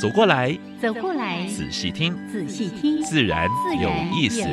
走过来，走过来，仔细听，仔细听，自然有意思。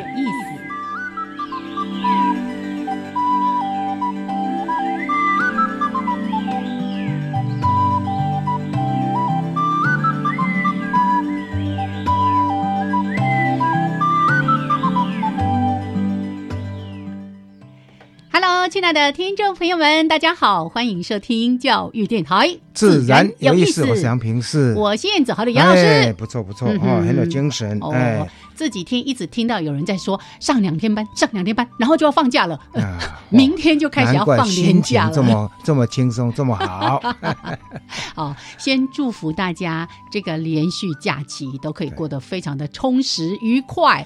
亲爱的听众朋友们，大家好，欢迎收听教育电台，自然有意思。我是杨平，是我是燕子豪的杨老师，不错不错哦，很有精神。哎，这几天一直听到有人在说上两天班，上两天班，然后就要放假了，明天就开始要放年假了，这么这么轻松，这么好。好，先祝福大家这个连续假期都可以过得非常的充实愉快。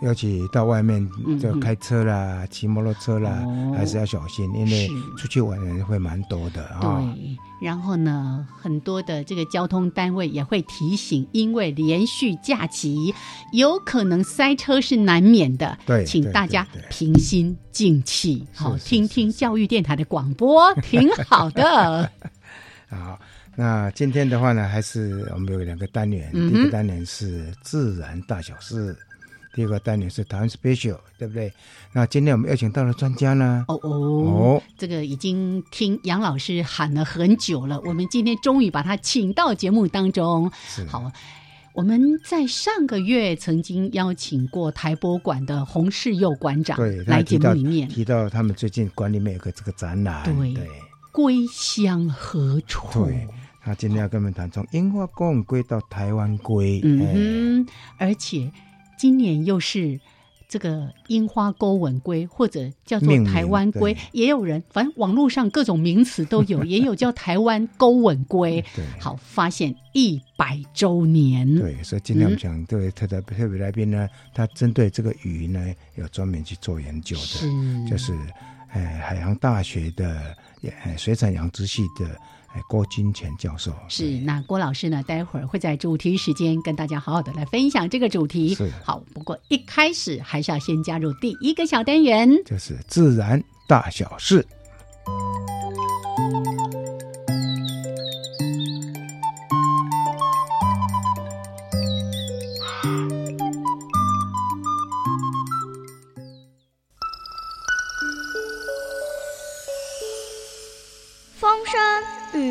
尤其到外面就开车啦、骑摩托车啦，还是要小心，因为出去玩的人会蛮多的啊。对，然后呢，很多的这个交通单位也会提醒，因为连续假期有可能塞车是难免的。对，请大家平心静气，好听听教育电台的广播，挺好的。好，那今天的话呢，还是我们有两个单元，第一个单元是自然大小事。第二个单元是台湾 special，对不对？那今天我们邀请到了专家呢？哦哦，这个已经听杨老师喊了很久了，我们今天终于把他请到节目当中。好，我们在上个月曾经邀请过台博馆的洪世佑馆长对来节目里面提到他们最近馆里面有个这个展览，对对，归乡何处？对，他今天要跟我们谈从樱花宫归到台湾归，嗯哼，而且。今年又是这个樱花钩吻龟，或者叫做台湾龟，也有人反正网络上各种名词都有，也有叫台湾钩吻龟。好，发现一百周年。对，所以今天我们讲这位特特特别来宾呢，他针对这个鱼呢，有专门去做研究的，就是呃海洋大学的水产养殖系的。郭金泉教授是那郭老师呢？待会儿会在主题时间跟大家好好的来分享这个主题。是好，不过一开始还是要先加入第一个小单元，就是自然大小事。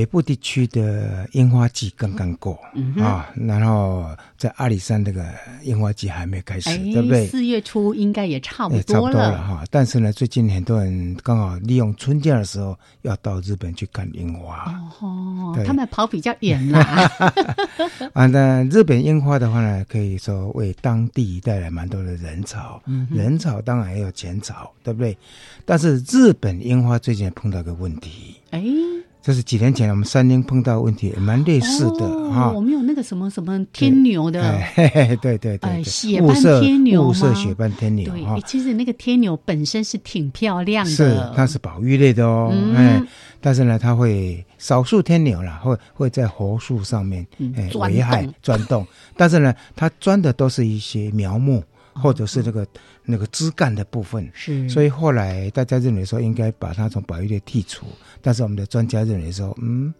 北部地区的樱花季刚刚过啊，然后在阿里山那个樱花季还没开始，对不对？四月初应该也差不多了哈。但是呢，最近很多人刚好利用春假的时候要到日本去看樱花哦，他们跑比较远啦。啊，那日本樱花的话呢，可以说为当地带来蛮多的人潮，人潮当然也有钱潮，对不对？但是日本樱花最近碰到个问题，哎。这是几年前我们三英碰到问题，也蛮类似的哈。我们有那个什么什么天牛的，对对对对，血斑天牛雾色血斑天牛对，其实那个天牛本身是挺漂亮的，是它是宝玉类的哦。哎，但是呢，它会少数天牛啦，会会在活树上面哎危害钻洞，但是呢，它钻的都是一些苗木或者是那个。那个枝干的部分是，所以后来大家认为说应该把它从保育类剔除，但是我们的专家认为说，嗯，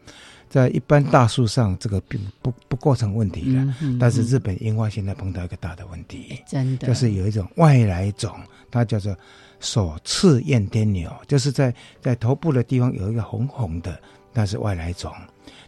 在一般大树上这个并不不构成问题的，但是日本樱花现在碰到一个大的问题，真的就是有一种外来种，它叫做首次燕天牛，就是在在头部的地方有一个红红的，那是外来种，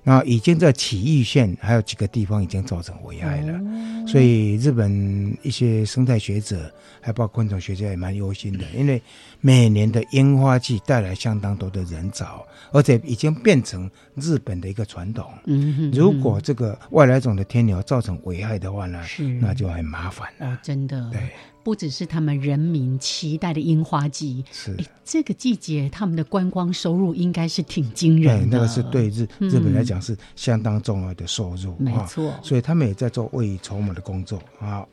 那已经在崎玉县还有几个地方已经造成危害了，所以日本一些生态学者还包括昆虫学家也蛮忧心的，因为每年的樱花季带来相当多的人潮，而且已经变成日本的一个传统。嗯哼，如果这个外来种的天牛造成危害的话呢，是。那就很麻烦了。哦，真的，对，不只是他们人民期待的樱花季，是。这个季节他们的观光收入应该是挺惊，人的。那个是对日嗯。日本来讲是相当重要的收入啊，没错。所以他们也在做未雨绸缪的工作啊。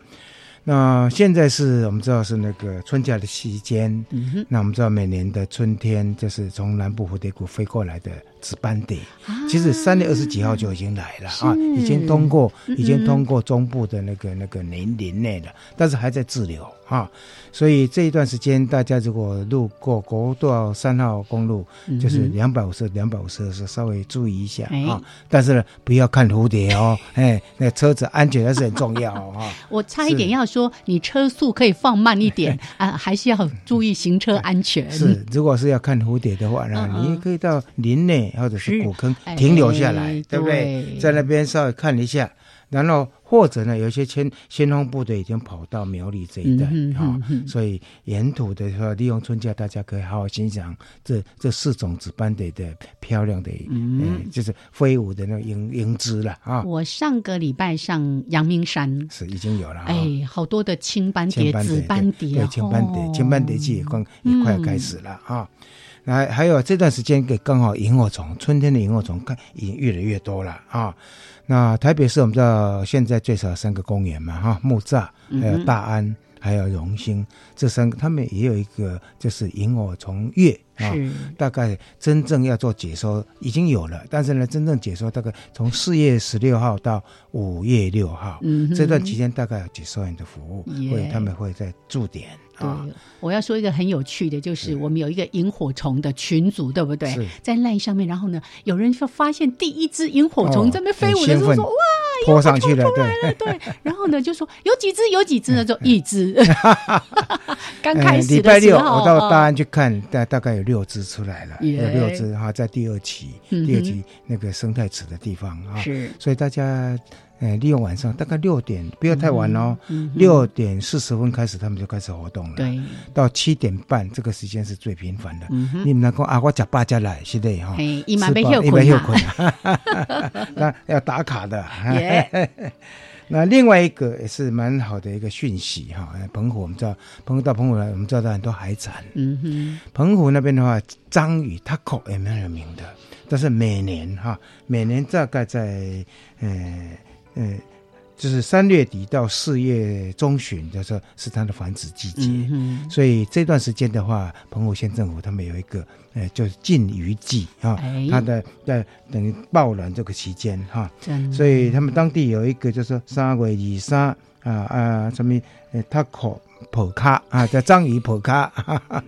那现在是我们知道是那个春假的期间，嗯，那我们知道每年的春天就是从南部蝴蝶谷飞过来的紫斑蝶，啊。其实三月二十几号就已经来了啊，已经通过，嗯已经通过中部的那个那个林林内了，但是还在滞留啊，所以这一段时间大家如果路过国道三号公路，就是两百五十两百五十的时候稍微注意一下哎。啊，但是呢不要看蝴蝶哦，哎，那车子安全还是很重要啊。我差一点要说，你车速可以放慢一点 啊，还是要注意行车安全。是，如果是要看蝴蝶的话呢，你也可以到林内或者是是古坑哎停留下来，对不对？对在那边稍微看一下，然后或者呢，有一些先先锋部队已经跑到苗栗这一带嗯哼啊、嗯哼所以沿途的话，利用春假，大家可以好好欣赏这这四种紫斑蝶的漂亮的，嗯、呃，就是飞舞的那种英英姿了啊，我上个礼拜上阳明山，是已经有了、啊。哎，好多的青斑蝶、紫斑对蝶，对青斑蝶哦，青斑蝶季也刚也快要开始了啊。那还还有这段时间，给刚好萤火虫，春天的萤火虫看已经越来越多了啊。那台北市我们知道现在最少三个公园嘛哈，木栅还有大安。还有荣兴这三个，他们也有一个就是萤火虫月啊，是大概真正要做解说已经有了，但是呢，真正解说大概从四月十六号到五月六号、嗯这段期间，大概有解说员的服务，耶会他们会在驻点啊。对，我要说一个很有趣的，就是我们有一个萤火虫的群组，对不对？是？在赖上面，然后呢，有人就发现第一只萤火虫哦在那飞舞的时候说：“哇，泼上去了，对。对。”然后呢，就说有几只，有几只呢？就一只。刚呃开始礼拜六我到大哦安去看，大大概有六只出来了，有六只哈，在第二期，第二期那个生态池的地方啊，是所以大家呃利用晚上大概六点，不要太晚哦，六点四十分开始，他们就开始活动了，，对，到七点半这个时间是最频繁的。嗯，你们能够啊，我吃饱才来，是的哈，嘿，伊嘛吃饱要休一般休困啊，困，那要打卡的。耶 那另外一个也是蛮好的一个讯息哈，呃澎湖我们知道，澎湖到澎湖来，我们知道它很多海产。嗯哼，澎湖那边的话，章鱼它口也蛮有名的，但是每年哈，每年大概在呃呃，就是三月底到四月中旬的时候是它的繁殖季节。嗯，所以这段时间的话，澎湖县政府他们有一个，呃，就是禁渔季啊哎，它的在等于爆卵这个期间哈，所以他们当地有一个就是说三月二三啊啊什么呃塔口普卡啊，叫章鱼普卡啊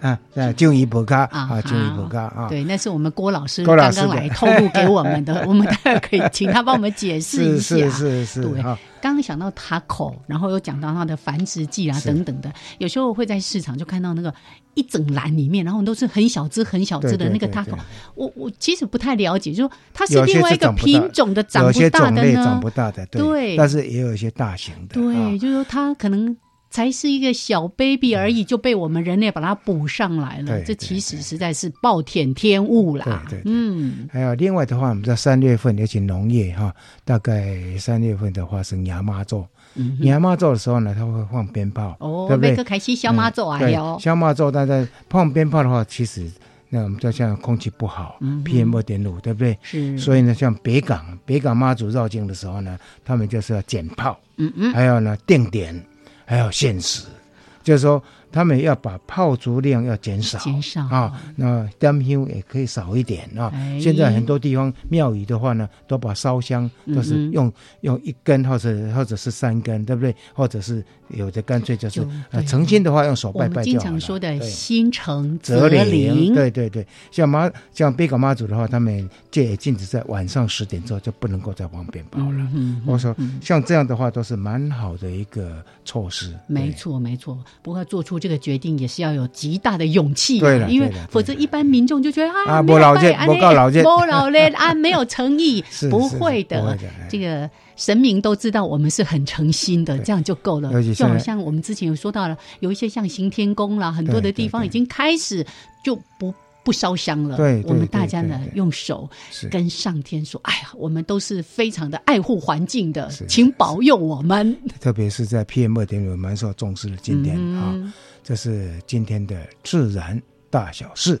啊，鲸鱼普卡啊啊，鲸鱼好普卡啊，对，那是我们郭老师刚刚来透露给我们的，我们待会可以请他帮我们解释一下。是是是对，刚刚想到塔口，然后又讲到它的繁殖季啊等等的，有时候会在市场就看到那个一整篮里面，然后都是很小只很小只的那个塔口。我我其实不太了解，就说它是另外一个品种的长不大的呢长不？大的，对但是也有一些大型的，对，啊就是说它可能。才是一个小 baby 而已，就被我们人类把它补上来了。这其实实在是暴殄天物啦。对对对嗯，还有另外的话，我们在三月份，尤其农业哈，大概三月份的话是牙妈座。嗯哼牙妈座的时候呢，它会放鞭炮，哦，对不对那个？开始小马走啊对哟，小妈座，但是放鞭炮的话，其实那我们就像空气不好、嗯 p m 二点五，对不对？是，所以呢，像北港北港妈祖绕境的时候呢，他们就是要捡炮，嗯嗯，还有呢定点，还有现实，就是说他们要把炮竹量要减少，减少啊，那灯香也可以少一点啊。哎现在很多地方庙宇的话呢，都把烧香都是用、用一根或者或者是三根，对不对？或者是有的干脆就是诚心的话用手拜拜就好了。常说的心诚则灵，灵，对对对，像妈像贝港妈祖的话，他们戒也禁止在晚上十点之后就不能够再放鞭炮了。我说像这样的话都是蛮好的一个措施。没错没错。不过做出这个决定也是要有极大的勇气、啊，对了因为否则一般民众就觉得啊，啊没老见拜没够老见不老练啊，没有诚意，不会的，这个。神明都知道我们是很诚心的，这样就够了。就好像我们之前有说到了，有一些像行天宫啦，很多的地方已经开始就不不烧香了。对对我们大家呢用手跟上天说：“哎呀，我们都是非常的爱护环境的，请保佑我们。特别是在 PM 二点五蛮受重视的今天啊、嗯这是今天的自然大小事。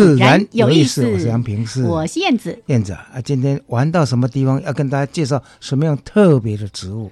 自然有意思。我是杨平，是我是燕子。燕子啊。今天玩到什么地方？要跟大家介绍什么样特别的植物？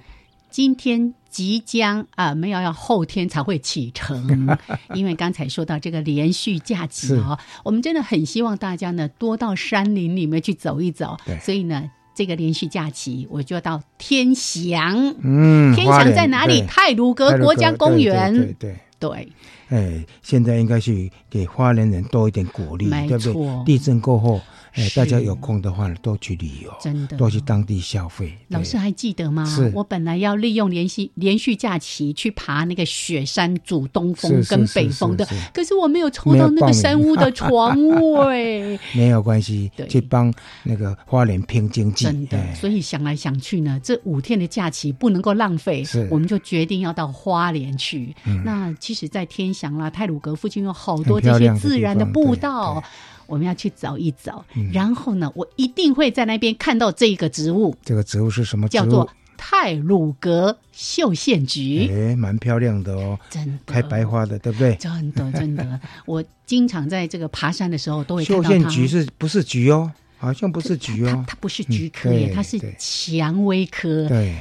今天即将啊，没有要后天才会启程，因为刚才说到这个连续假期哦，我们真的很希望大家呢多到山林里面去走一走对。所以呢，这个连续假期我就要到天祥。嗯，天祥在哪里？泰鲁阁国家公园。对对对对对，哎，现在应该去给花莲人多一点鼓励，对不对？地震过后，哎，大家有空的话呢，多去旅游，真的多去当地消费。老师还记得吗是？我本来要利用连续连续假期去爬那个雪山主东峰跟北峰的可是我没有抽到那个山屋的床 位。没有关系对，去帮那个花莲拼经济。真的，哎所以想来想去呢，这五天的假期不能够浪费是，我们就决定要到花莲去。嗯那其实，在天祥啦、泰鲁阁附近有好多这些自然的步道对，我们要去找一找。嗯然后呢，我一定会在那边看到这个植物，这个植物是什么？叫做泰鲁格绣线菊。哎，蛮漂亮的哦，真的开白花的，对不对？真的真的，我经常在这个爬山的时候都会看到它。线菊是不是菊哦？好像不是菊它哦。它不是菊科耶，嗯它是蔷薇科。对，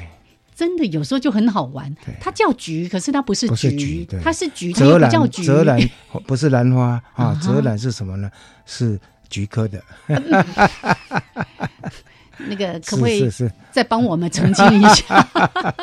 真的有时候就很好玩，它叫菊，可是它不是菊它是菊，它又不叫菊。泽兰不是兰花啊泽兰是什么呢？是菊科的。那个可不可以再帮我们澄清一下？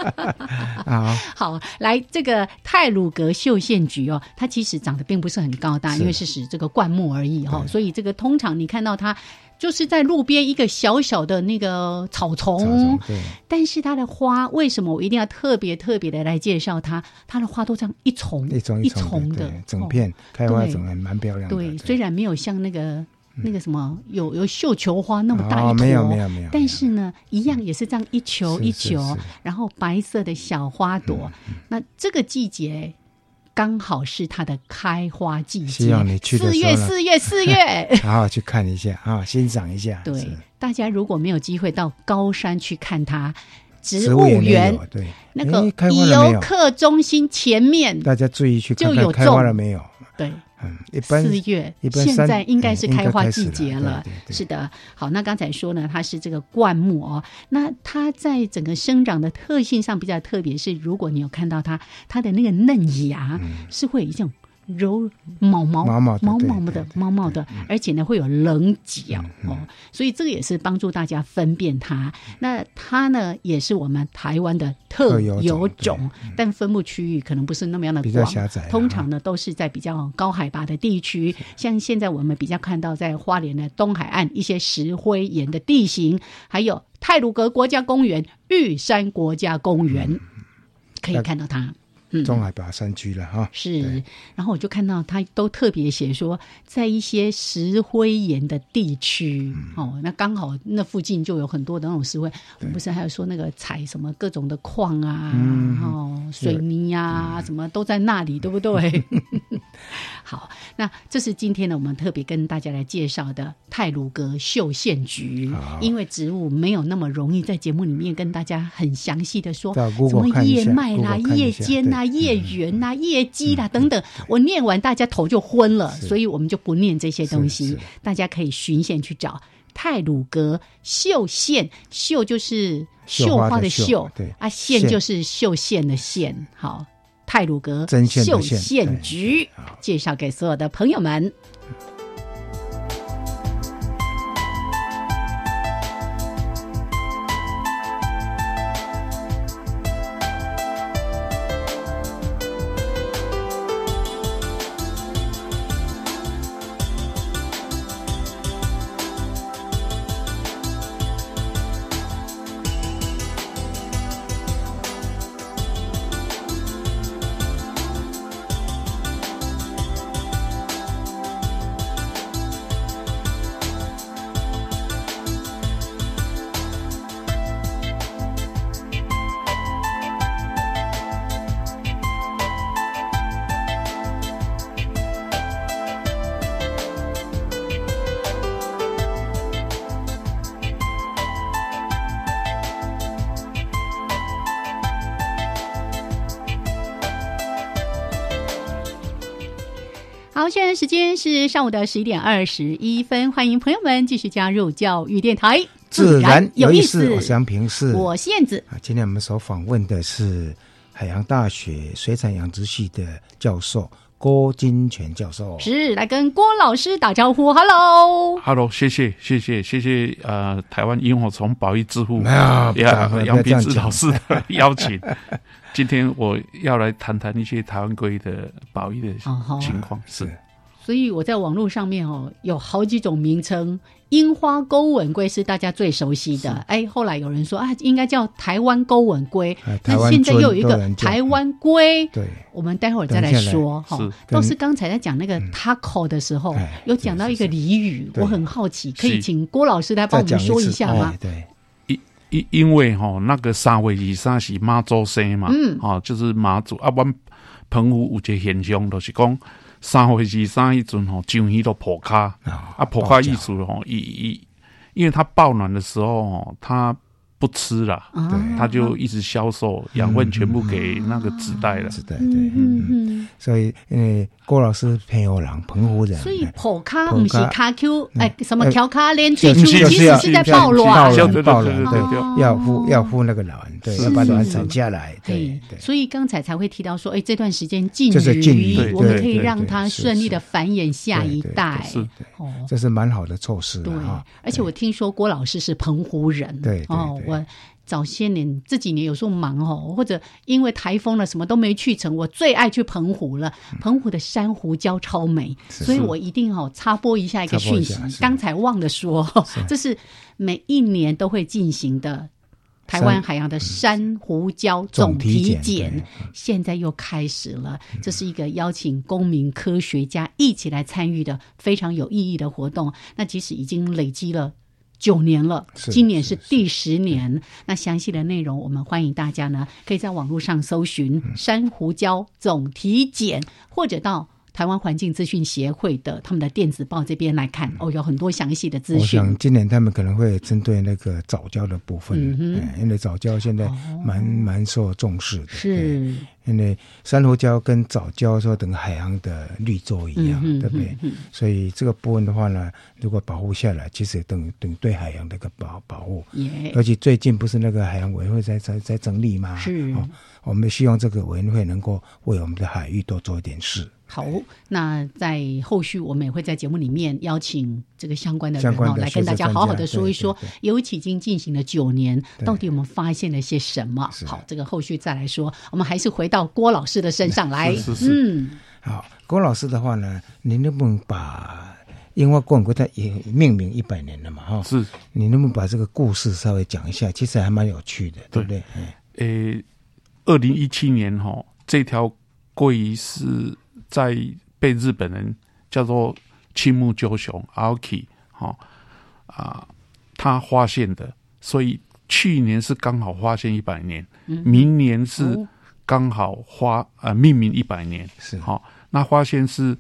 啊，好，来这个泰鲁格绣线菊哦，它其实长得并不是很高大，因为是使这个灌木而已哈、哦，所以这个通常你看到它就是在路边一个小小的那个草丛，但是它的花为什么我一定要特别特别的来介绍它？它的花都这样一丛一丛一丛的，整哦片开花蛮漂亮的。对，虽然没有像那个那个什么有有绣球花那么大一哦，坨，没有没有没有，但是呢，一样也是这样一球一球，然后白色的小花朵。那这个季节刚好是它的开花季节希望你去，的四月四月四月。好好去看一下啊，欣赏一下。对，大家如果没有机会到高山去看它，植植物园对，那个？游客中心前面，大家注意去看就有看开花种了没有？对，嗯，一般四月一，般现在应该是开花季节了。是的，好，那刚才说呢，它是这个灌木哦，那它在整个生长的特性上比较特别，是如果你有看到它，它的那个嫩芽是会有一种。柔毛毛毛毛的毛毛的毛毛的，而且呢会有棱角嗯哦，所以这个也是帮助大家分辨它。那它呢也是我们台湾的特特有有种种，但分布区域可能不是那么样的广通常呢都是在比较高海拔的地区，像现在我们比较看到在花莲的东海岸一些石灰岩的地形，还有泰鲁格国家公园、玉山国家公园，可以看到它。嗯。中海拔山区了哈。是，然后我就看到他都特别写说，在一些石灰岩的地区，嗯。哦，那刚好那附近就有很多的那种石灰。我们不是还有说那个采什么各种的矿啊，嗯。哦，水泥啊，什么都在那里，对不对？好，那这是今天呢，我们特别跟大家来介绍的泰鲁格绣线菊。因为植物没有那么容易在节目里面跟大家很详细的说什么叶脉啦、叶尖啦、叶缘啦、叶基啦等等，我念完大家头就昏了，所以我们就不念这些东西。大家可以循线去找泰鲁格绣线，绣就是绣花的绣，对啊，线就是绣线的线。好。泰鲁格绣线局，介绍给所有的朋友们。现在时间是上午的十一点二十一分，欢迎朋友们继续加入教育电台，自然有意思。我是杨平，是我是燕子。啊，今天我们所访问的是海洋大学水产养殖系的教授郭金泉教授，是来跟郭老师打招呼。Hello，Hello，谢谢，谢谢，谢谢。呃，台湾萤火虫保育之父杨杨平志老师的邀请。今天我要来谈谈一些台湾龟的保育的情况，是。所以我在网络上面哦，有好几种名称，樱花钩吻龟是大家最熟悉的。哎，后来有人说啊，应该叫台湾钩吻龟。那现在又有一个台湾龟。对，我们待会儿再来说哈。都是刚才在讲那个 taco 的时候，有讲到一个俚语，我很好奇，可以请郭老师来帮我们说一下吗？对。因因为哈那个三月二三是妈祖生嘛，嗯，哦，就是妈祖啊。阮澎湖有一个现象，就是讲三月二三一阵吼，上鱼都破卡啊，破卡意思吼，伊伊，因为它爆暖的时候吼，它。不吃了，对，他就一直销售养分，全部给那个纸袋了。纸袋，对，嗯嗯。所以，因为郭老师朋友郎澎湖人，所以破卡不是卡 Q，哎，什么调卡连最初其实是在爆卵，爆卵，对，要护要护那个卵，对，要把卵产下来。对，所以刚才才会提到说，哎，这段时间禁渔，我们可以让它顺利的繁衍下一代。是，哦，这是蛮好的措施。对，而且我听说郭老师是澎湖人，对，哦。我早些年这几年有时候忙哦，或者因为台风了，什么都没去成。我最爱去澎湖了，澎湖的珊瑚礁超美，所以我一定哦插播一下一个讯息。刚才忘了说，这是每一年都会进行的台湾海洋的珊瑚礁总体检，现在又开始了。这是一个邀请公民科学家一起来参与的非常有意义的活动。那即使已经累积了。九年了，今年是第十年。那详细的内容，我们欢迎大家呢，可以在网络上搜寻“珊瑚礁总体检”，或者到台湾环境资讯协会的他们的电子报这边来看。哦，有很多详细的资讯。我想今年他们可能会针对那个早教的部分，嗯因为早教现在蛮蛮受重视的。是。因为珊瑚礁跟藻礁说等海洋的绿洲一样，对不对？所以这个部分的话呢，如果保护下来，其实等等对海洋的一个保保护。而且最近不是那个海洋委员会在在在整理吗？是。我们希望这个委员会能够为我们的海域多做一点事。好，那在后续我们也会在节目里面邀请这个相关的人哦，来跟大家好好的说一说，尤其已经进行了九年，到底我们发现了些什么？好，这个后续再来说。我们还是回到郭老师的身上来。嗯，好，郭老师的话呢，您能不能把樱花冠国它也命名一百年了嘛？哈，是，你能不能把这个故事稍微讲一下？其实还蛮有趣的，对不对？诶。二零一七年哈，这条鲑鱼是在被日本人叫做青木鸠雄 Aoki 哈啊，他发现的，所以去年是刚好发现一百年，明年是刚好花呃命名一百年，是。好、那花仙是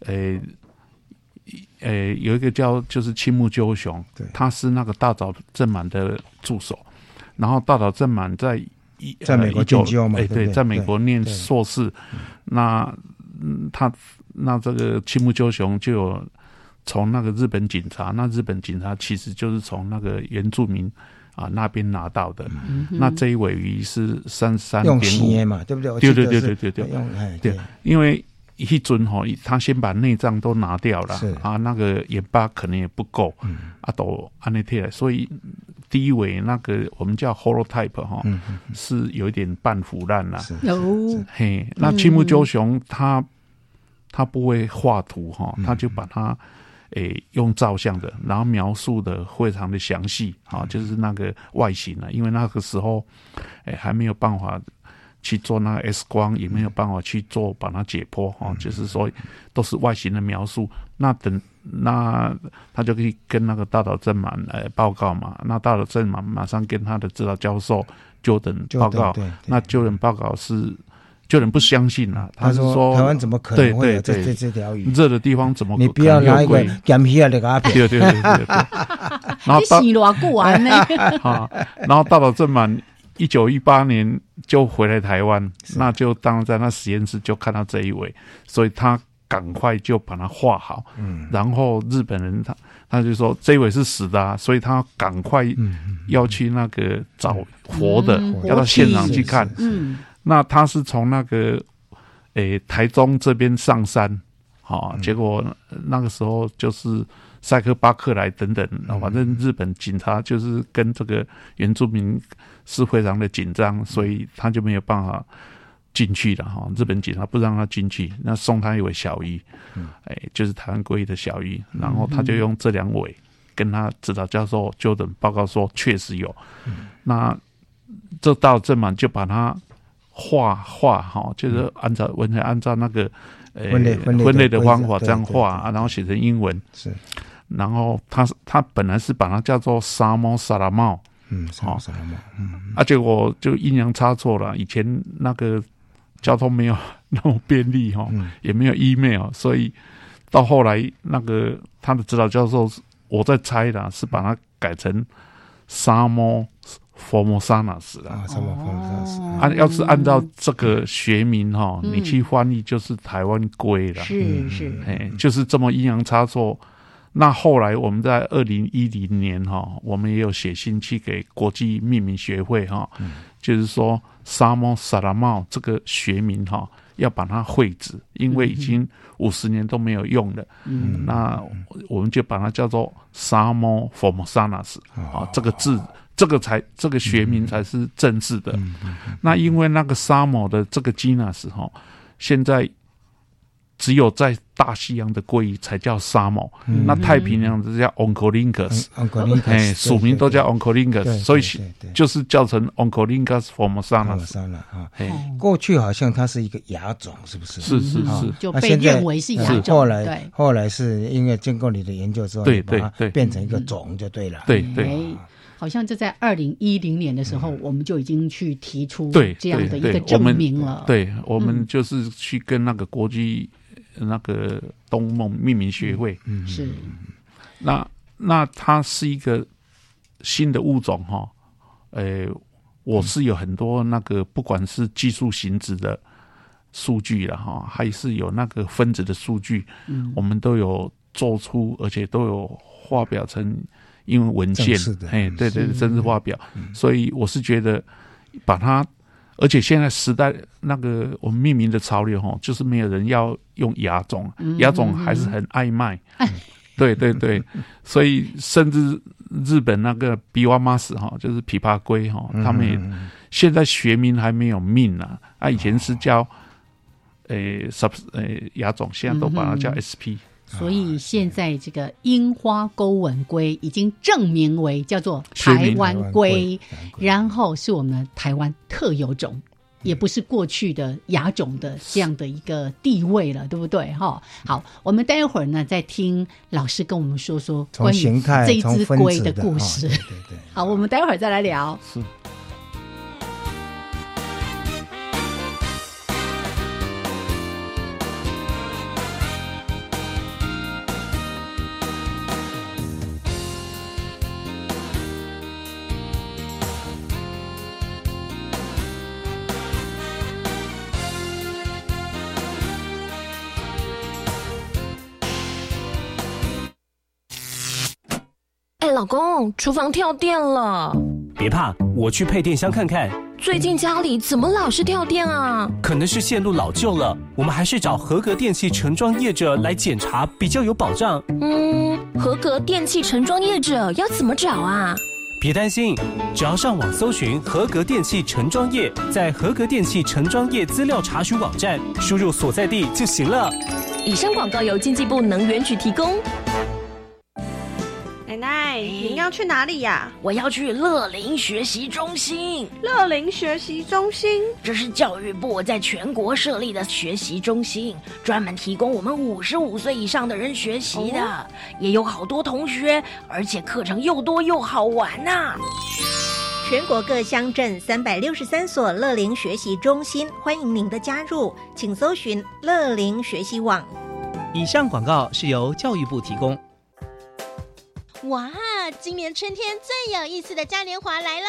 呃呃有一个叫就是青木鸠雄对，他是那个大岛正满的助手，然后大岛正满在一在美国呃19进修嘛哎对，在美国念硕士，那嗯他那这个青木鸠雄就有从那个日本警察，那日本警察其实就是从那个原住民啊那边拿到的，那这一尾鱼是三三用点五嘛，对不对？对对对对对对。对，因为一尊哈，他先把内脏都拿掉了啊，那个盐巴可能也不够，嗯。啊都安内贴了，所以第一尾那个我们叫 holotype 哈，是有一点半腐烂了。是有。嘿，那青木鸠雄他他不会画图哈，他就把它诶用照相的，然后描述的非常的详细啊，就是那个外形啊，因为那个时候诶还没有办法去做那个 X 光，也没有办法去做把它解剖哈，就是说都是外形的描述。那等那他就可以跟那个大岛正满呃报告嘛，那大岛正满马上跟他的指导教授就报告那 Jordan 报告是 Jordan 不相信啊，他是说台湾怎么可能会有这对对这这条鱼？热的地方怎么你不要拿一个有龟咸鱼的给他对对对对对，然后你到洗多久啊？呢？啊，然后到了正满一九一八年就回来台湾，那就当然在那实验室就看到这一尾，所以他赶快就把它画好，嗯然后日本人他他就说这一尾是死的、啊，所以他赶快嗯要去那个找活的，嗯要到现场去看。嗯那他是从那个诶、台中这边上山，好、嗯。结果那个时候就是塞克巴克来等等，嗯反正日本警察就是跟这个原住民是非常的紧张，所以他就没有办法进去了哈。日本警察不让他进去，那送他一位小鱼，嗯。哎、就是台湾龟的小鱼，然后他就用这两尾跟他指导教授就等报告说确实有，嗯。那这到正满就把它画画哈，就是按照完全按照那个呃分类分类的方法这样画，啊然后写成英文，是。然后他他本来是把它叫做沙猫沙拉帽。嗯什么什么嘛嗯啊，结果就阴阳差错了，以前那个交通没有那么便利哈，嗯。也没有 email，所以到后来那个他的指导教授，我在猜的，是把它改成沙猫 formosanus 啦。啊什么什么什么按、要是按照这个学名哈，嗯。你去翻译就是台湾龟了，是是，哎，就是这么阴阳差错。那后来我们在二零一零年哈，我们也有写信去给国际命名学会哈，就是说沙漠萨拉帽这个学名哈，要把它废止，因为已经五十年都没有用了。嗯。那我们就把它叫做沙漠 formosanus 哦。啊，这个字。这个才这个学名才是正式的。嗯那因为那个沙漠的这个 genus 哈，现在只有在大西洋的鲑鱼才叫沙漠，嗯那太平洋的叫 oncolingus，哎，属名都叫 oncolingus，所以就是叫成 oncolingus formosanus。删了啊。哎，过去好像它是一个亚种，是不是？是是啊是，就被认为是亚种，后来。后来是因为经过你的研究之后，对你把它对对变成一个种就对了。对对哎，好像就在二零一零年的时候，我们就已经去提出对这样的一个证明了。对，我嗯。们就是去跟那个国际那个东梦命名学会，嗯是。那那它是一个新的物种哈，呃，我是有很多那个不管是技术型质的数据了哈，还是有那个分子的数据，嗯。我们都有做出，而且都有发表成英文文件哎，对对，是正式发表，所以我是觉得把它。而且现在时代那个我们命名的潮流哈，就是没有人要用亚种，亚种还是很爱卖。对对对，所以甚至日本那个比瓦马斯哈，就是琵琶龟哈，他们也现在学名还没有命啊，啊，以前是叫诶 sub 诶亚种，现在都把它叫 SP。所以现在这个樱花钩吻龟已经证明为叫做台湾龟龟，然后是我们台湾特有种。也不是过去的亚种的这样的一个地位了，对不对？哈，好，我们待会儿呢再听老师跟我们说说从关于这一只龟子哦故事。对对对。好，我们待会儿再来聊。是。老公，厨房跳电了。别怕，我去配电箱看看。最近家里怎么老是跳电啊？可能是线路老旧了，我们还是找合格电器承装业者来检查，比较有保障。嗯，合格电器承装业者要怎么找啊？别担心，只要上网搜寻合格电器承装业，在合格电器承装业资料查询网站输入所在地就行了。以上广告由经济部能源局提供。奶奶，您要去哪里呀？我要去乐龄学习中心。乐龄学习中心，这是教育部在全国设立的学习中心，专门提供我们五十五岁以上的人学习的，也有好多同学，而且课程又多又好玩呐。全国各乡镇三百六十三所乐龄学习中心，欢迎您的加入，请搜寻乐龄学习网。以上广告是由教育部提供。哇，今年春天最有意思的嘉年华来喽！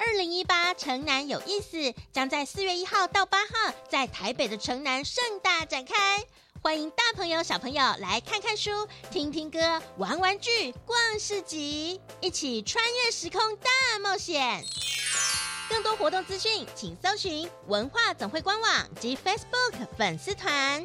二零一八城南有意思将在四月一号到八号在台北的城南盛大展开，欢迎大朋友小朋友来看看书、听听歌、玩玩具、逛市集，一起穿越时空大冒险。更多活动资讯，请搜寻文化总会官网及 Facebook 粉丝团。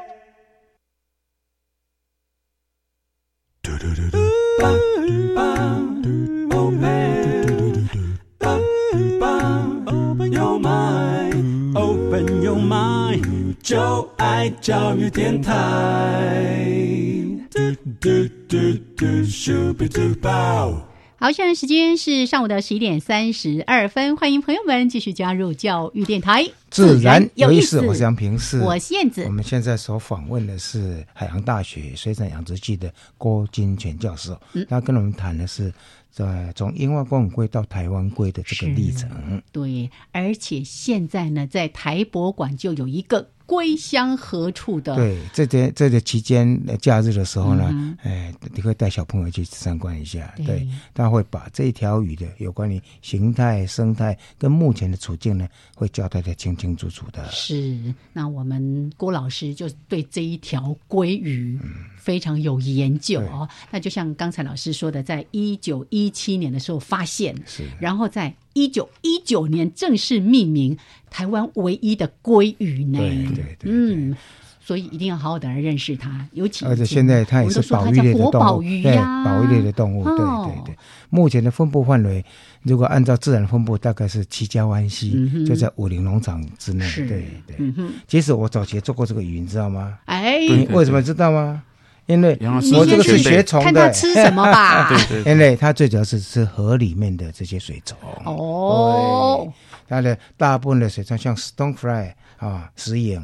Open your mind，就爱教育电台。嘟嘟嘟嘟，咻比嘟爆。好，现在时间是上午的十一点三十二分，欢迎朋友们继续加入教育电台。自然有意思，我是杨平，是我燕子。我们现在所访问的是海洋大学水产养殖系的郭金泉教授，他跟我们谈的是。在从樱花公园龟到台湾龟的这个历程，对，而且现在呢，在台博馆就有一个。归乡何处的？对，这天这个期间假日的时候呢，哎，你可以带小朋友去参观一下。对，他会把这一条鱼的有关于形态、生态跟目前的处境呢，会交代的清清楚楚的。是，那我们郭老师就对这一条鲑鱼非常有研究哦。那就像刚才老师说的，在一九一七年的时候发现，是，然后在。一九一九年正式命名台湾唯一的鲑鱼呢？对对对，嗯，所以一定要好好的来认识它。尤其而且现在它也是保育类的动物，对，保育类的动物。对对对，目前的分布范围，如果按照自然分布，大概是七家湾溪，就在武林农场之内。对对，其实我早前做过这个鱼，你知道吗？哎，你为什么知道吗？因为我这个是学虫的，看他吃什么吧。对对，因为它最主要是吃河里面的这些水虫。哦，它的大部分的水虫像 stone fly。啊，石影，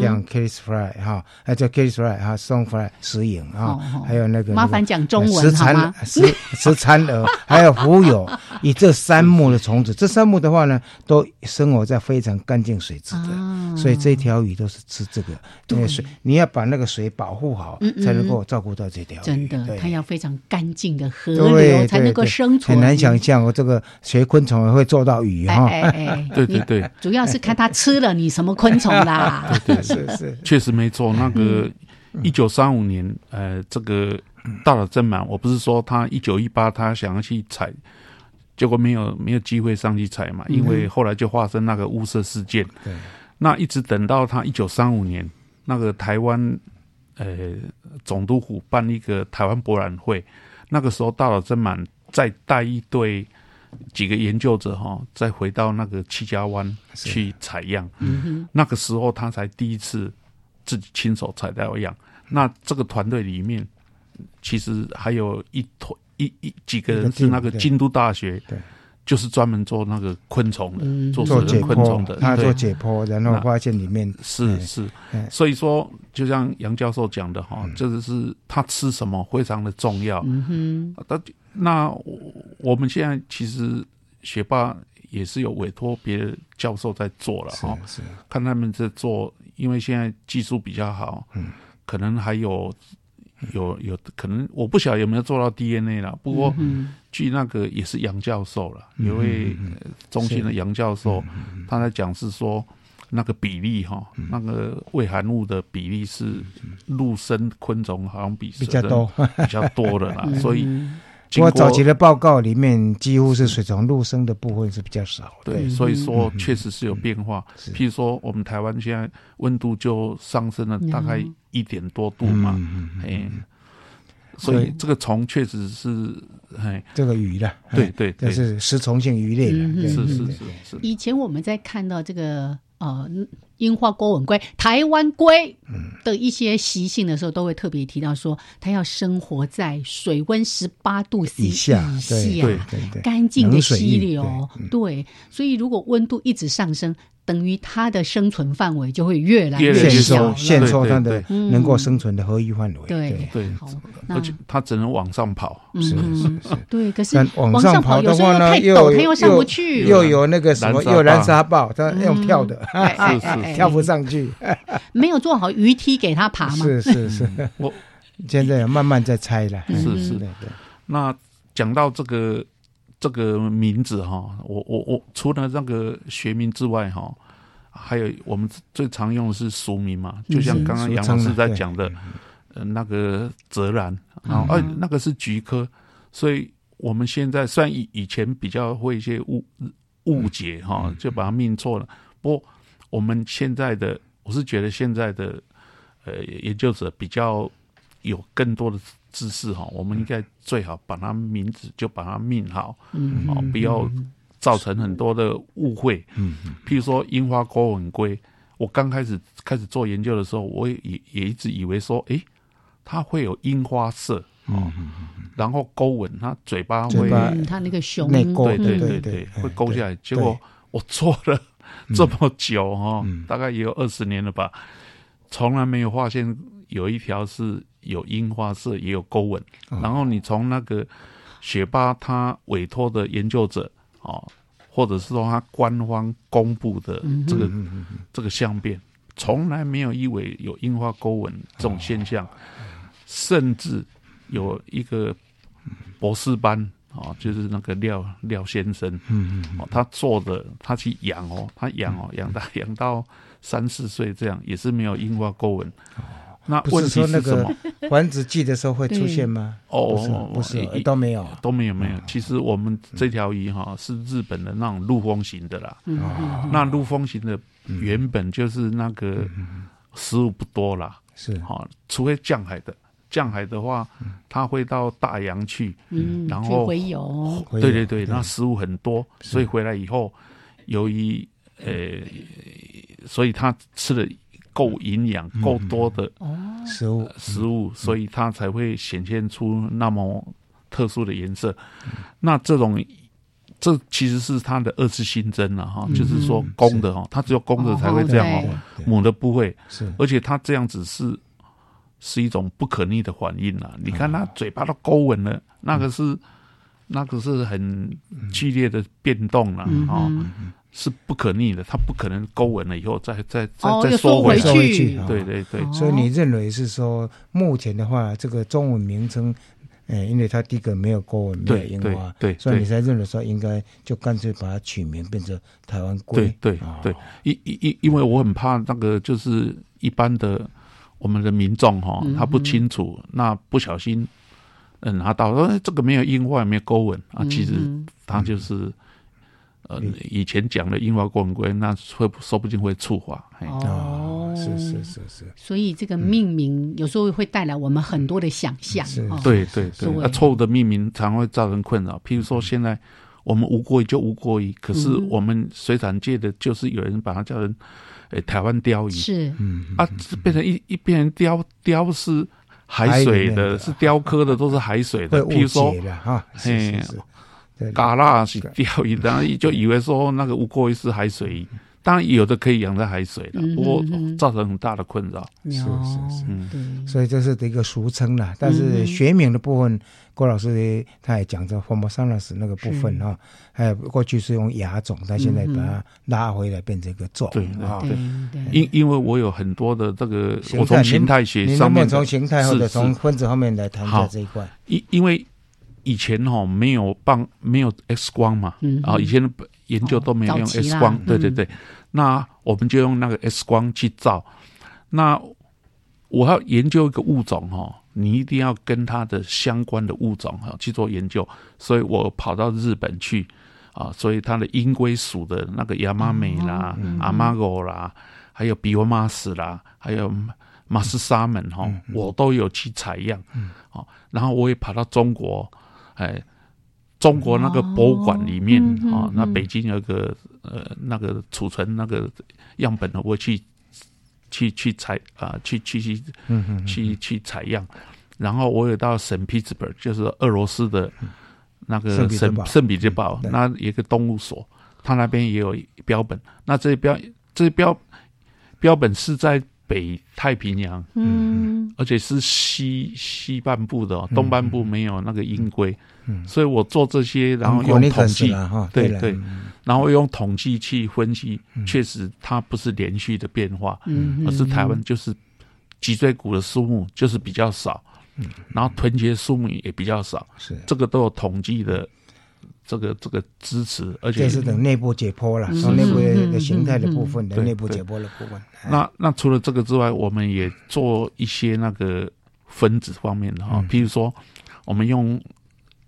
像 kiss fry 哈，啊叫 kiss fry 哈，stone fry 石影啊，还有那个麻烦讲中文好吗？石石蚕蛾，还有蜉蝣，以这三目的虫子，这三目的话呢，都生活在非常干净水质的，所以这条鱼都是吃这个。因为水，你要把那个水保护好，才能够照顾到这条。真的，它要非常干净的河流才能够生存。很难想象，我这个学昆虫会做到鱼哈。对对对，主要是看它吃了你什么。昆虫啦，对对 是是，确实没错。那个一九三五年，呃，这个大岛真满，我不是说他一九一八他想要去采，结果没有没有机会上去采嘛，因为后来就发生那个雾社事件。对，那一直等到他一九三五年，那个台湾呃总督府办一个台湾博览会，那个时候大岛真满再带一队。几个研究者哈，再回到那个七家湾去采样，那个时候他才第一次自己亲手采到样。那这个团队里面，其实还有一团一一几个人是那个京都大学对就是专门做那个昆虫的，做做解昆虫的，他做解剖，然后发现里面是是，所以说就像杨教授讲的哈，这个是他吃什么非常的重要。嗯哼，那那我们现在其实学霸也是有委托别的教授在做了哈，是。看他们在做，因为现在技术比较好，嗯，可能还有。有有可能我不晓得有没有做到 DNA 了，不过据那个也是杨教授了，有位中心的杨教授，他在讲是说那个比例哈，那个胃含物的比例是陆生昆虫好像比比较多。比较多的啦，所以。不过早期的报告里面，几乎是水虫陆生的部分是比较少。对，所以说确实是有变化。譬如说，我们台湾现在温度就上升了大概一点多度嘛，哎，所以这个虫确实是哎，这个鱼的，对对，这是食虫性鱼类的，是是是是。以前我们在看到这个呃。樱花锅吻龟、台湾龟的一些习性的时候，都会特别提到说，它要生活在水温十八度 C 以下，干净的溪流。对，所以如果温度一直上升。等于它的生存范围就会越来越小，限缩它的能够生存的合一范围。对对，而且它只能往上跑。是是是，对。可是往上跑的话呢，又它又上不去，又有那个什么，又燃沙豹，它用跳的，是是跳不上去。没有做好鱼梯给它爬吗？是是是，我现在慢慢在拆了。是是的，那讲到这个。这个名字哈，我我我除了那个学名之外哈，还有我们最常用的是俗名嘛，就像刚刚杨老师在讲的，呃，那个泽兰，然后呃，那个是菊科，所以我们现在虽然以以前比较会一些误误解哈，就把它命错了。不过我们现在的，我是觉得现在的呃研究者比较有更多的。知识哈，我们应该最好把它名字就把它命好，嗯，哦，不要造成很多的误会。嗯，譬如说樱花钩吻龟，我刚开始开始做研究的时候，我也也一直以为说，哎，它会有樱花色，哦，然后勾吻，它嘴巴会，它那个胸，对对对对，会勾下来。结果我做了这么久哈，大概也有二十年了吧，从来没有发现有一条是。有樱花色，也有勾纹。然后你从那个雪巴他委托的研究者哦，或者是说他官方公布的这个这个相片，从来没有一尾有樱花勾纹这种现象。甚至有一个博士班啊，就是那个廖廖先生，嗯嗯，哦，他做的他去养哦，他养哦，养到养到三四岁这样，也是没有樱花勾纹。那不是说那个繁殖季的时候会出现吗？哦，不是，都没有，都没有，没有。其实我们这条鱼哈是日本的那种陆风型的啦。那陆风型的原本就是那个食物不多啦，是。哈，除非降海的，降海的话，它会到大洋去，然后回游。对对对，那食物很多，所以回来以后，由于呃，所以它吃的。够营养、够多的食物，食物，所以它才会显现出那么特殊的颜色。那这种，这其实是它的二次新增了哈，就是说公的哈，它只有公的才会这样哦，母的不会。是，而且它这样子是是一种不可逆的反应了。你看它嘴巴都勾纹了，那个是那个是很剧烈的变动了啊。是不可逆的，它不可能勾吻了以后再再再再缩回去。对对对，所以你认为是说，目前的话，这个中文名称，哎，因为它第一个没有勾吻，没有樱花，对，所以你才认为说应该就干脆把它取名变成台湾龟。对对对，因因因因为我很怕那个就是一般的我们的民众哈，他不清楚，那不小心嗯拿到说这个没有樱花，也没有勾吻啊，其实它就是。呃，以前讲的樱花公龟，那会说不定会触发。哦，是是是是。所以这个命名有时候会带来我们很多的想象。对对对，那错误的命名常会造成困扰。譬如说，现在我们无国鱼就无国鱼，可是我们水产界的就是有人把它叫成，诶，台湾鲷鱼。是，嗯啊，变成一一变成鲷鲷是海水的，是雕刻的，都是海水的。譬如说，哈，嘿。嘎啦是钓鱼，然后就以为说那个乌龟是海水。当然有的可以养在海水的，不过造成很大的困扰。是是是，嗯，所以这是一个俗称啦。但是学名的部分，郭老师他也讲这 f o r m o s a n s 那个部分哈，还有过去是用亚种，他现在把它拉回来变成一个种。对啊，因因为我有很多的这个，我从形态学上面，从形态或者从分子方面来谈下这一块。因因为以前哈没有棒，没有 X 光嘛，啊，以前的。研究都没有用 X 光，对对对，那我们就用那个 X 光去照。那我要研究一个物种哈，你一定要跟它的相关的物种哈去做研究，所以我跑到日本去啊，所以它的鹰龟属的那个亚麻美啦、阿玛狗啦，还有比欧马斯啦，还有马斯沙门哈，我都有去采样，哦，然后我也跑到中国，哎。中国那个博物馆里面啊，那北京有个呃那个储存那个样本的，我去去去采啊，去去去去去采样，然后我有到圣彼得堡，就是俄罗斯的那个圣圣彼得堡，那一个动物所，他那边也有标本，那这标这标标本是在。北太平洋，嗯，而且是西西半部的，东半部没有那个鹰龟，嗯，所以我做这些，然后用统计，对对，然后用统计去分析，确实它不是连续的变化，嗯，而是台湾就是脊椎骨的数目就是比较少，嗯，然后臀节数目也比较少，是。这个都有统计的。这个这个支持，而且这是等内部解剖了，从内部的形态的部分的内部解剖的部分。那那除了这个之外，我们也做一些那个分子方面的哈，譬如说，我们用，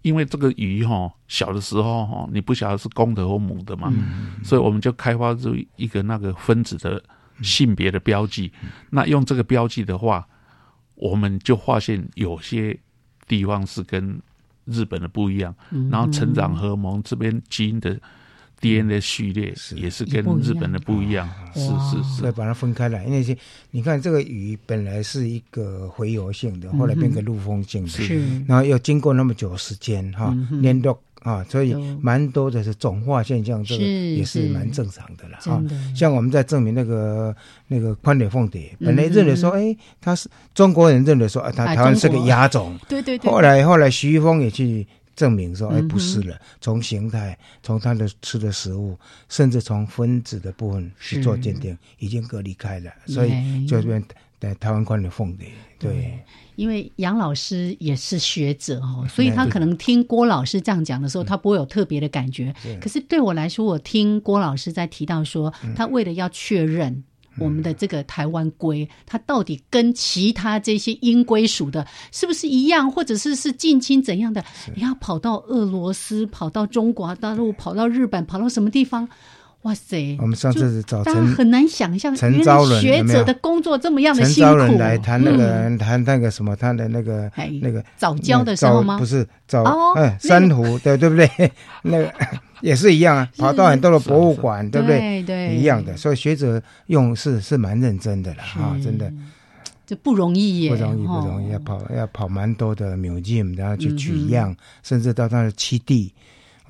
因为这个鱼哈小的时候哈，你不晓得是公的或母的嘛，所以我们就开发出一个那个分子的性别的标记。那用这个标记的话，我们就发现有些地方是跟。日本的不一样，然后成长荷尔蒙这边基因的 DNA 序列也是跟日本的不一样，是是是，要把它分开来。因为你看这个鱼本来是一个洄游性的，后来变成陆风性的，是，然后又经过那么久时间哈，连络。啊，所以蛮多的是种化现象，这个也是蛮正常的了啊。像我们在证明那个那个宽脸凤蝶，本来认为说，哎，他是中国人认为说，啊，他台湾是个亚种。对对对。后来后来徐玉峰也去证明说，哎，不是了，从形态，从他的吃的食物，甚至从分子的部分去做鉴定，已经隔离开了，所以就变在台湾宽脸凤蝶，对。因为杨老师也是学者哈，所以他可能听郭老师这样讲的时候，他不会有特别的感觉。可是对我来说，我听郭老师在提到说，他为了要确认我们的这个台湾龟，它到底跟其他这些鹰龟属的是不是一样，或者是是近亲怎样的，你要跑到俄罗斯，跑到中国大陆，跑到日本，跑到什么地方？哇塞！我们上次找陈很难想象，陈昭伦学者的工作这么样的辛苦。陈昭伦来谈那个谈那个什么，他的那个那个早教的时候吗？不是早哎，珊瑚对对不对？那个也是一样啊，跑到很多的博物馆，对不对？对，一样的。所以学者用是是蛮认真的了啊，真的，这不容易耶，不容易不容易，要跑要跑蛮多的 museum，然后去取样，甚至到他的栖地。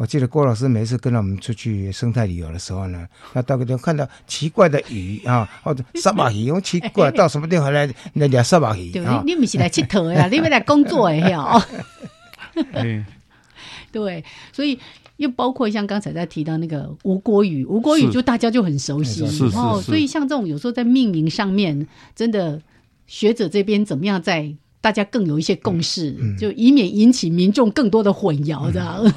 我记得郭老师每次跟着我们出去生态旅游的时候呢，他到个地方看到奇怪的鱼啊，或者沙巴鱼，我奇怪 到什么地方来那钓沙巴鱼？对，你你不是来乞讨呀，你们来工作的呀。对，所以又包括像刚才在提到那个吴国语，吴国语就大家就很熟悉，然后所以像这种有时候在命名上面，真的学者这边怎么样在大家更有一些共识，就以免引起民众更多的混淆的。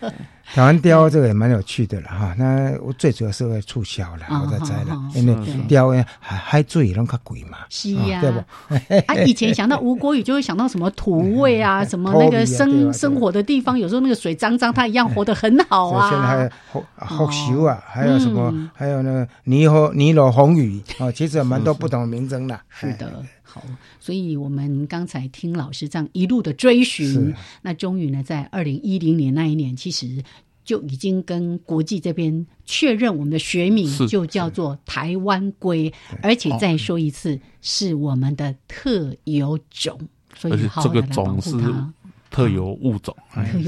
台湾雕这个也蛮有趣的了哈，那我最主要是为促销了，我在猜了，因为雕还还最拢较贵嘛，是呀，对不？啊，以前想到吴国语就会想到什么土味啊，什么那个生生活的地方，有时候那个水脏脏，它一样活得很好啊。现在还有福寿啊，还有什么？还有那个尼和尼罗红雨啊，其实蛮多不同的名称的。是的。好，所以我们刚才听老师这样一路的追寻，那终于呢，在二零一零年那一年，其实就已经跟国际这边确认我们的学名就叫做台湾龟，而且再说一次，是我们的特有种，所以这个种是特有物种，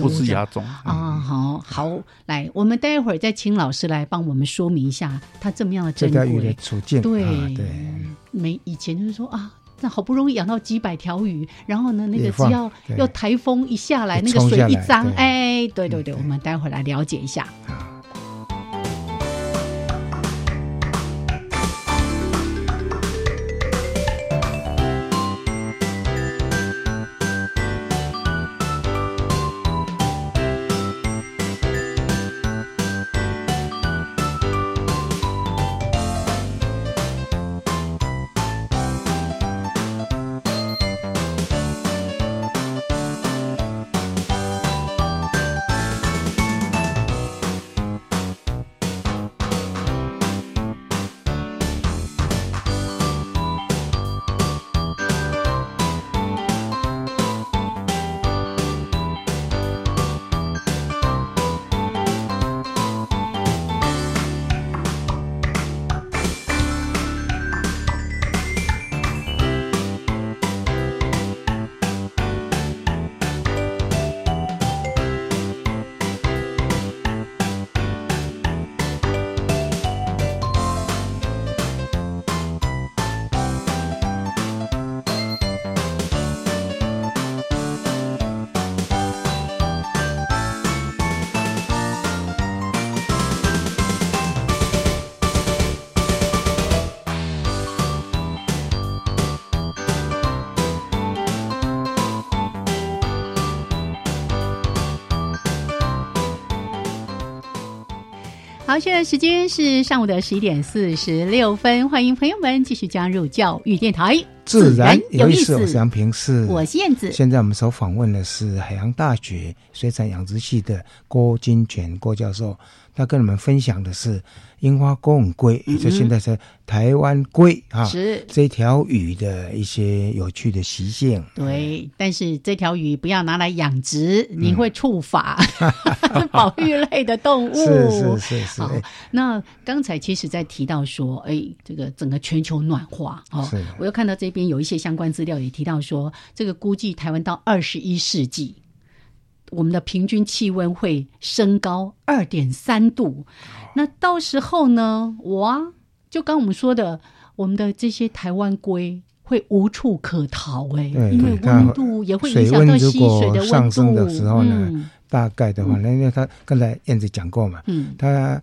不是亚种。啊。好好，来，我们待会儿再请老师来帮我们说明一下它这么样的珍贵。的处境。对。对，没以前就是说啊，那好不容易养到几百条鱼，然后呢，那个只要要台风一下来，那个水一脏，哎，对对对，我们待会来了解一下。好，现在时间是上午的十一点四十六分，欢迎朋友们继续加入教育电台，自然有意思。我是杨平，是我是燕子。现在我们所访问的是海洋大学水产养殖系的郭金泉郭教授，他跟你们分享的是。樱花钩吻龟，也就现在是台湾龟啊，是这条鱼的一些有趣的习性。对，但是这条鱼不要拿来养殖，你会触法，保育类的动物。是是是是。那刚才其实在提到说，哎，这个整个全球暖化哦，我又看到这边有一些相关资料也提到说，这个估计台湾到二十一世纪。我们的平均气温会升高二点三度，那到时候呢？哇，就刚我们说的，我们的这些台湾龟会无处可逃哎，因为温度也会影响到溪水的上升的时候呢，大概的话，那因为他刚才燕子讲过嘛，嗯，他。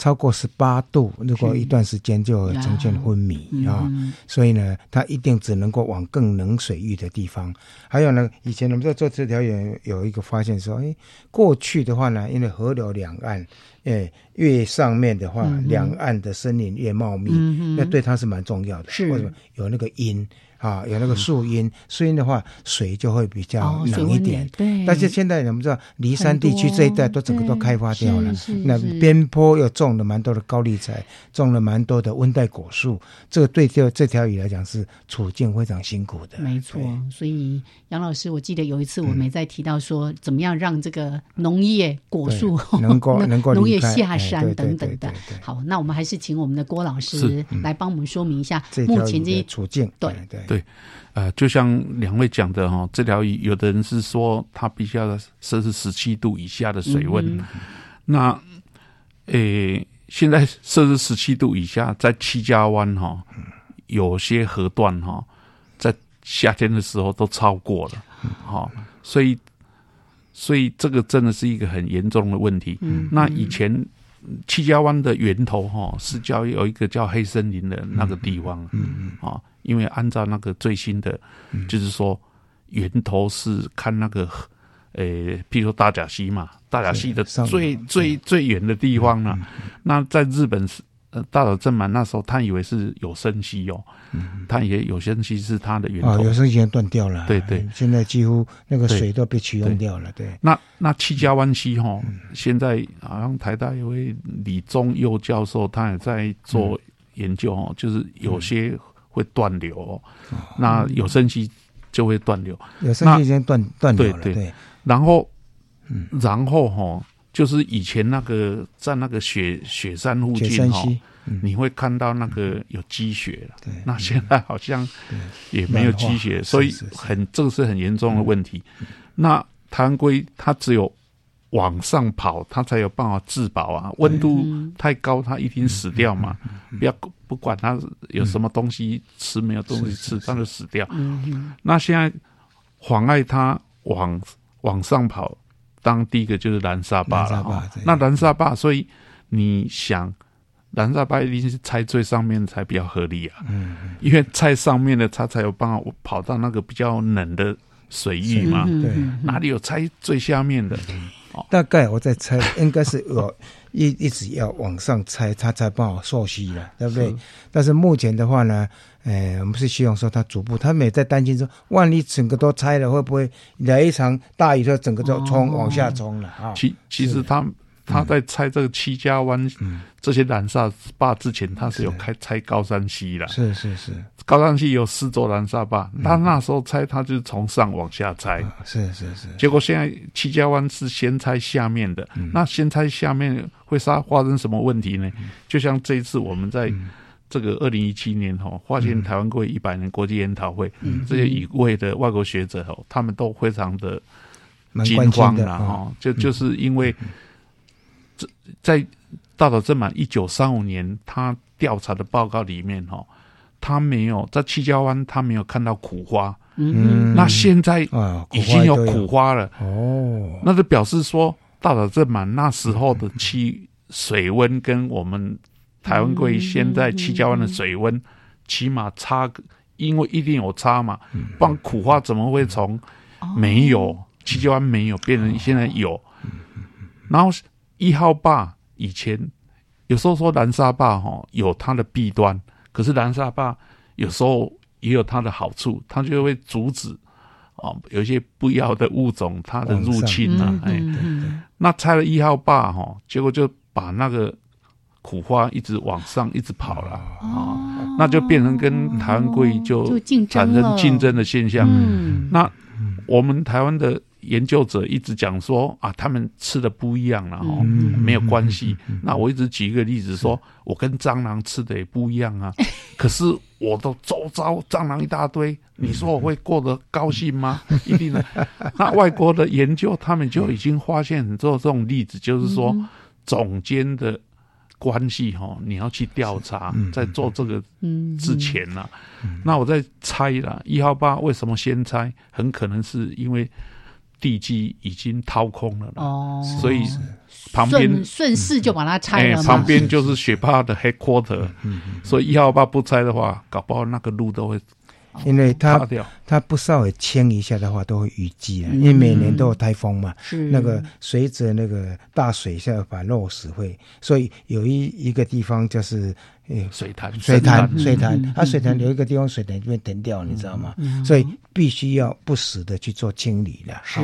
超过十八度，如果一段时间就呈现昏迷啊，所以呢，它一定只能够往更冷水域的地方。还有呢，以前我们在做这条有有一个发现说，哎，过去的话呢，因为河流两岸，哎，越上面的话，两岸的森林越茂密，那对它是蛮重要的。是，为什么有那个阴？啊，有那个树荫，树荫的话，水就会比较冷一点。对。但是现在我们知道，离山地区这一带都整个都开发掉了。那边坡又种了蛮多的高丽菜，种了蛮多的温带果树。这个对这这条鱼来讲是处境非常辛苦的。没错。所以杨老师，我记得有一次我们在提到说，怎么样让这个农业果树能够 能够农业下山等等的。好，那我们还是请我们的郭老师来帮我们说明一下目前这些处境。对对。对，呃，就像两位讲的哈，这条鱼有的人是说它必须要摄氏十七度以下的水温，那，诶，现在摄氏十七度以下，在七家湾哈，有些河段哈，在夏天的时候都超过了，好，所以，所以这个真的是一个很严重的问题。那以前七家湾的源头哈，是叫有一个叫黑森林的那个地方，嗯嗯，啊。因为按照那个最新的，就是说源头是看那个，呃，譬如说大甲溪嘛，大甲溪的最最最远的地方呢。那在日本是呃大岛正满那时候，他以为是有生息哦，嗯。他也有生息是它的源头，有生溪断掉了。对对，现在几乎那个水都被取用掉了。对，那那七家湾溪哈，现在好像台大有位李宗佑教授，他也在做研究哦，就是有些。会断流，那有生息就会断流，有生息先断断流了。对，然后，然后哈，就是以前那个在那个雪雪山附近哈，你会看到那个有积雪了。对，那现在好像也没有积雪，所以很这个是很严重的问题。那台湾龟它只有往上跑，它才有办法自保啊。温度太高，它一定死掉嘛。不要不管它有什么东西吃，没有东西吃，它就死掉。那现在妨碍它往往上跑，当第一个就是南沙坝了。那南沙坝，所以你想。南沙坝一定是拆最上面才比较合理啊，嗯，因为拆上面的它才有办法跑到那个比较冷的水域嘛，对，哪里有拆最下面的？大概我在猜，应该是我一一直要往上拆，它才帮我溯溪了，对不对？但是目前的话呢，呃，我们是希望说它逐步，他们也在担心说，万一整个都拆了，会不会来一场大雨，就整个就冲往下冲了啊？其其实他。他在拆这个七家湾这些蓝沙坝之前，他是有开拆高山溪的。是是是，高山溪有四座蓝沙坝，他那时候拆，他就是从上往下拆。是是是。结果现在七家湾是先拆下面的，那先拆下面会发发生什么问题呢？就像这一次我们在这个二零一七年哈，发现台湾过一百年国际研讨会，这些与会的外国学者哦，他们都非常的惊慌了哈，就就是因为。在大岛正满一九三五年，他调查的报告里面，哈，他没有在七家湾，他没有看到苦花。嗯，那现在已经有苦花了。哦，那就表示说，大岛正满那时候的气水温跟我们台湾贵现在七家湾的水温，起码差，因为一定有差嘛。不然苦花怎么会从没有七家湾没有变成现在有？然后。一号坝以前有时候说南沙坝哈有它的弊端，可是南沙坝有时候也有它的好处，它就会阻止啊有一些不要的物种它的入侵啊。哎，那拆了一号坝哈，结果就把那个苦花一直往上一直跑了啊，那就变成跟台湾龟就产生竞争的现象。那我们台湾的。研究者一直讲说啊，他们吃的不一样了哈，没有关系。那我一直举一个例子，说我跟蟑螂吃的也不一样啊。可是我的周遭蟑螂一大堆，你说我会过得高兴吗？一定的。那外国的研究，他们就已经发现很多这种例子，就是说总监的关系哈，你要去调查，在做这个之前呢。那我在猜了，一号八为什么先猜？很可能是因为。地基已经掏空了哦，所以旁边顺势就把它拆了旁边就是雪霸的 headquarter，所以一号八不拆的话，搞不好那个路都会。因为它它不稍微迁一下的话，都会淤积啊。因为每年都有台风嘛，那个随着那个大水下把落石会，所以有一一个地方就是。水潭，水潭，水潭，它水潭有一个地方水潭就被停掉，你知道吗？所以必须要不时的去做清理了。是，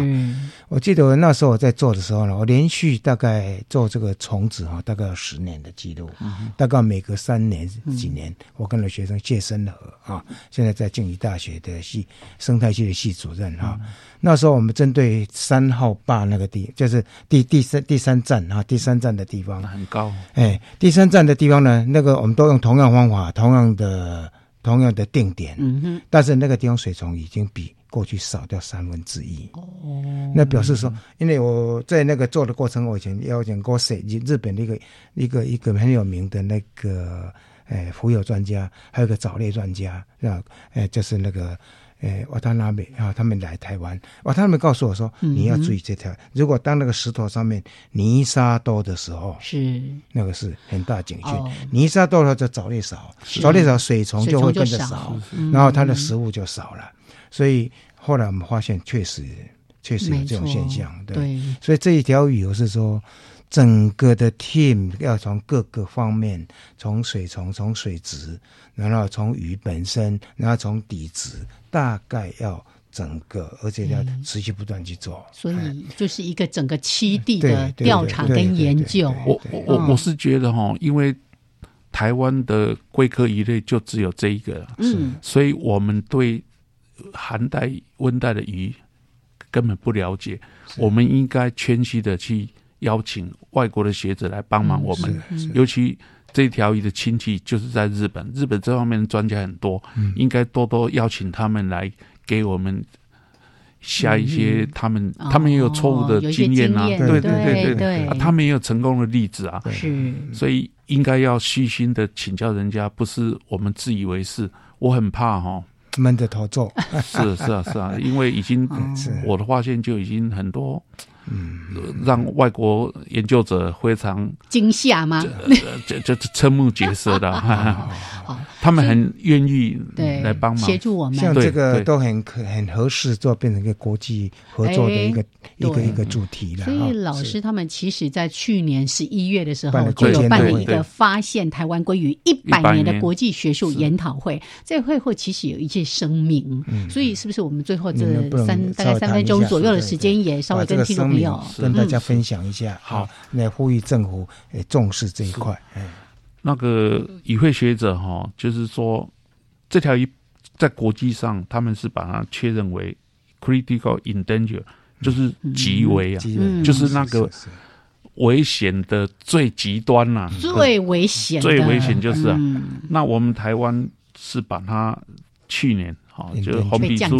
我记得我那时候我在做的时候呢，我连续大概做这个虫子哈，大概有十年的记录，大概每隔三年几年，我跟了学生谢生和啊，现在在静宜大学的系生态系的系主任哈。那时候我们针对三号坝那个地，就是第第三第三站啊，第三站的地方。很高。哎，第三站的地方呢，那个我们都用同样方法，同样的同样的定点。嗯哼。但是那个地方水虫已经比过去少掉三分之一。哦。那表示说，因为我在那个做的过程，我以前邀请过谁？日本的一个一个一个很有名的那个哎浮游专家，还有个藻类专家，那哎就是那个。诶，瓦达纳美啊，他们来台湾，瓦塔纳美告诉我说，你要注意这条。如果当那个石头上面泥沙多的时候，是那个是很大警讯。泥沙多了就藻类少，藻类少，水虫就会跟着少，然后它的食物就少了。所以后来我们发现，确实确实有这种现象。对，所以这一条鱼，我是说。整个的 team 要从各个方面，从水虫、从水质，然后从鱼本身，然后从底质，大概要整个，而且要持续不断去做。所以就是一个整个七地的调查跟研究。我我我是觉得哈，因为台湾的龟科鱼类就只有这一个，嗯，所以我们对寒带、温带的鱼根本不了解。我们应该谦虚的去。邀请外国的学者来帮忙我们，尤其这条鱼的亲戚就是在日本，日本这方面的专家很多，应该多多邀请他们来给我们下一些他们他们也有错误的经验啊，对对对对，他们也有成功的例子啊，是，所以应该要虚心的请教人家，不是我们自以为是。我很怕哈。闷着头做，是是啊是啊，因为已经 我的发现就已经很多，嗯，让外国研究者非常惊吓吗？这这这瞠目结舌的，他们很愿意来帮忙。协助我们，像这个都很很合适做变成一个国际合作的一个一个一个主题了。所以老师他们其实在去年十一月的时候就有办了一个发现台湾鲑鱼一百年的国际学术研讨会，这会后其实有一些声明，所以是不是我们最后这三大概三分钟左右的时间也稍微跟听众朋友跟大家分享一下，好，来呼吁政府诶重视这一块，那个与会学者哈，就是说这条鱼在国际上他们是把它确认为 critical endanger，就是极危啊，就是那个危险的最极端呐，最危险，最危险就是啊。那我们台湾是把它去年哈，就是红皮书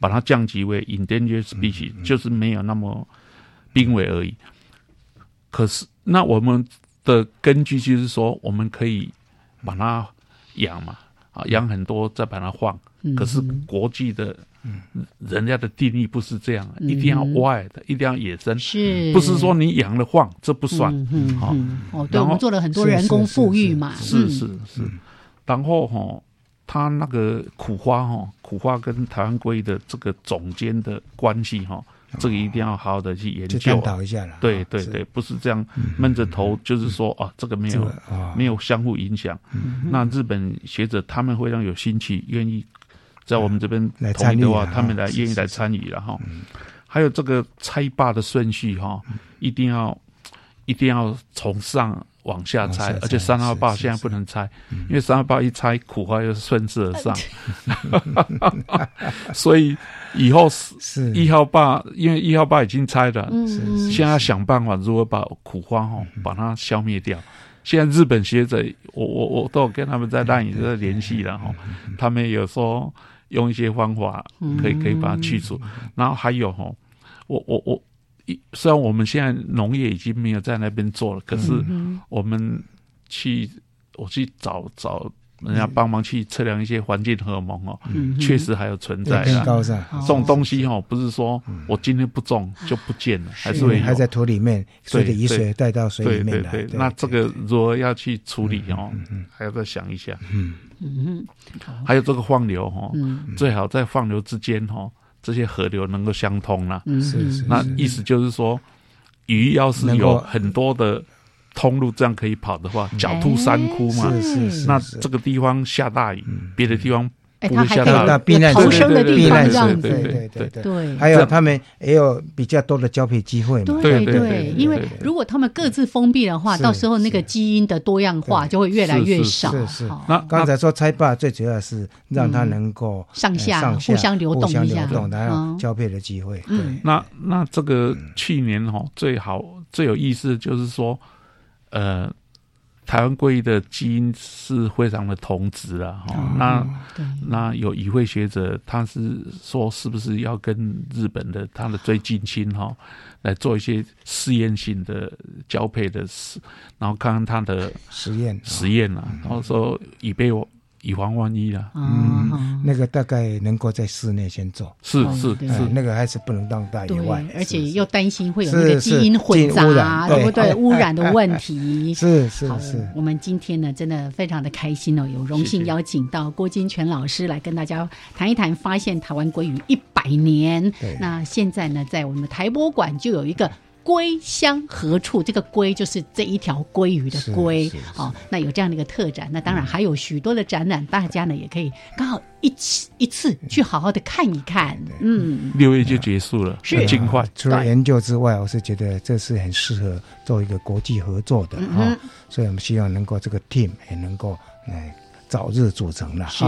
把它降级为 endangered species，就是没有那么濒危而已。可是那我们。的根据就是说，我们可以把它养嘛，啊，养很多再把它放。可是国际的，人家的定义不是这样，一定要 wild，一定要野生，是，不是说你养了放这不算。好，哦，对，我们做了很多人工富裕嘛，是是是。然后哈，他那个苦花哈，苦花跟台湾龟的这个总监的关系哈。这个一定要好好的去研究，探讨一下了。对对对，不是这样闷着头，就是说啊，这个没有没有相互影响。那日本学者他们会让有兴趣、愿意在我们这边同意的话，他们来愿意来参与了哈。还有这个拆坝的顺序哈，一定要一定要从上。往下拆，而且三号坝现在不能拆，因为三号坝一拆，苦花又顺势而上，所以以后是一号坝，因为一号坝已经拆了，现在想办法如何把苦花哈把它消灭掉。现在日本学者，我我我都有跟他们在那里在联系了哈，他们有说用一些方法可以可以把它去除，然后还有哈，我我我。虽然我们现在农业已经没有在那边做了，可是我们去我去找找人家帮忙去测量一些环境荷尔蒙哦，确实还有存在的。这种东西哦，不是说我今天不种就不见了，还是会还在土里面，随着雨水带到水里面来。那这个如何要去处理哦？还要再想一下。嗯。嗯，还有这个放流哈，最好在放流之间哈。这些河流能够相通了，是是，那意思就是说，鱼要是有很多的通路，这样可以跑的话，狡兔三窟嘛，是是是，那这个地方下大雨，别的地方。哎，他还可以避难逃生的地方，这样子，对对对对。还有他们也有比较多的交配机会嘛。对对，因为如果他们各自封闭的话，到时候那个基因的多样化就会越来越少。是是。那刚才说拆坝最主要是让它能够上下互相流动一下，然后交配的机会。对。那那这个去年哈最好最有意思就是说，呃。台湾鲑鱼的基因是非常的同质啊，哈，那那有议会学者他是说，是不是要跟日本的他的最近亲哈来做一些试验性的交配的试，然后看看他的实验实验啊，然后说以备我。以防万一啦。嗯，那个大概能够在室内先做，是是是，那个还是不能当大野外，而且又担心会有那个基因混杂，对不对？污染的问题，是是是。我们今天呢，真的非常的开心哦，有荣幸邀请到郭金泉老师来跟大家谈一谈发现台湾鲑鱼一百年。那现在呢，在我们的台博馆就有一个。龟乡何处？这个龟就是这一条鲑鱼的龟哦。那有这样的一个特展，那当然还有许多的展览，大家呢也可以刚好一起一次去好好的看一看。嗯，六月就结束了，是尽快。除了研究之外，我是觉得这是很适合做一个国际合作的啊。所以我们希望能够这个 team 也能够来早日组成了。是，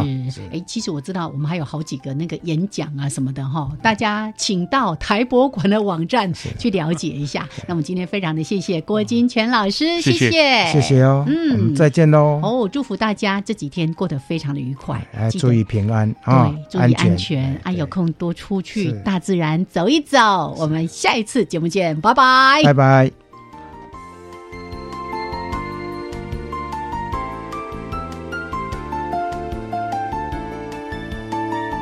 哎，其实我知道我们还有好几个那个演讲啊什么的哈，大家请到台博馆的网站去了解一下。那么今天非常的谢谢郭金泉老师，谢谢。谢谢哦，嗯，再见喽。哦，祝福大家这几天过得非常的愉快，注意平安啊，注意安全啊，有空多出去大自然走一走。我们下一次节目见，拜拜，拜拜。